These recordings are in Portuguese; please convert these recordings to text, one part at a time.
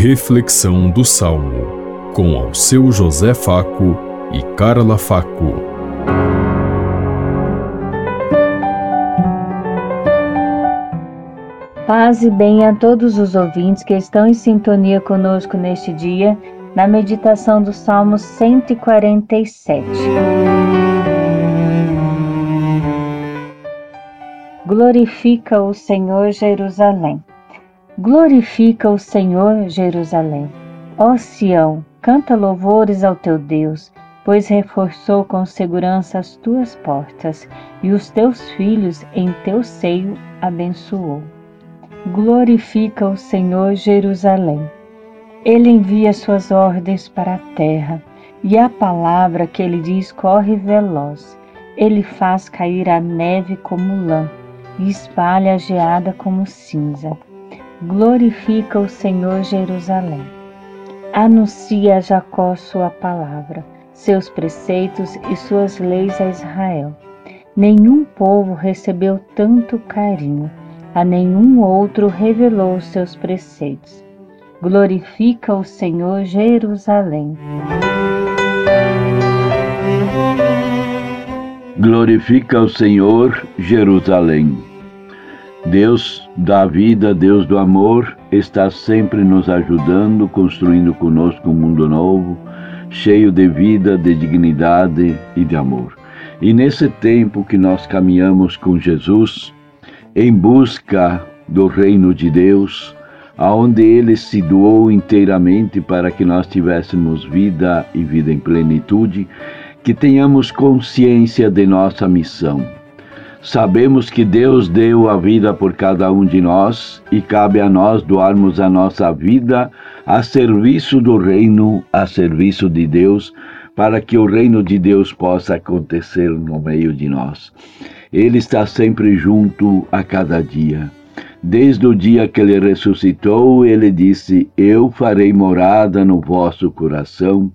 Reflexão do Salmo, com ao seu José Faco e Carla Faco. Paz e bem a todos os ouvintes que estão em sintonia conosco neste dia, na meditação do Salmo 147. Glorifica o Senhor Jerusalém. Glorifica o Senhor, Jerusalém. Ó Sião, canta louvores ao teu Deus, pois reforçou com segurança as tuas portas e os teus filhos em teu seio abençoou. Glorifica o Senhor, Jerusalém. Ele envia suas ordens para a terra, e a palavra que ele diz corre veloz. Ele faz cair a neve como lã e espalha a geada como cinza glorifica o Senhor Jerusalém. Anuncia a Jacó sua palavra, seus preceitos e suas leis a Israel. Nenhum povo recebeu tanto carinho, a nenhum outro revelou seus preceitos. Glorifica o Senhor Jerusalém. Glorifica o Senhor Jerusalém. Deus da vida, Deus do amor, está sempre nos ajudando, construindo conosco um mundo novo, cheio de vida, de dignidade e de amor. E nesse tempo que nós caminhamos com Jesus, em busca do reino de Deus, aonde ele se doou inteiramente para que nós tivéssemos vida e vida em plenitude, que tenhamos consciência de nossa missão Sabemos que Deus deu a vida por cada um de nós e cabe a nós doarmos a nossa vida a serviço do reino, a serviço de Deus, para que o reino de Deus possa acontecer no meio de nós. Ele está sempre junto a cada dia. Desde o dia que ele ressuscitou, ele disse: Eu farei morada no vosso coração,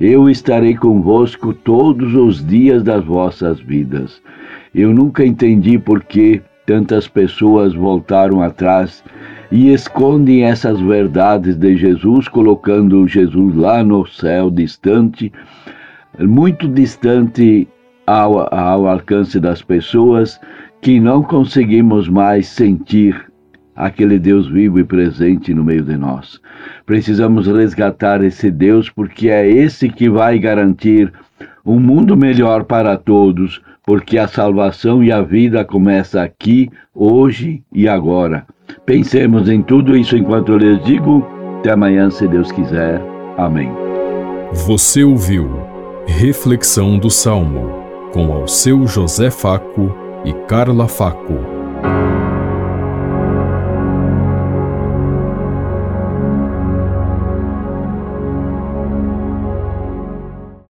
eu estarei convosco todos os dias das vossas vidas. Eu nunca entendi por que tantas pessoas voltaram atrás e escondem essas verdades de Jesus, colocando Jesus lá no céu distante, muito distante ao, ao alcance das pessoas, que não conseguimos mais sentir aquele Deus vivo e presente no meio de nós. Precisamos resgatar esse Deus porque é esse que vai garantir um mundo melhor para todos, porque a salvação e a vida começa aqui, hoje e agora. Pensemos em tudo isso enquanto eu lhes digo. Até amanhã, se Deus quiser. Amém. Você ouviu Reflexão do Salmo com ao seu José Faco e Carla Faco.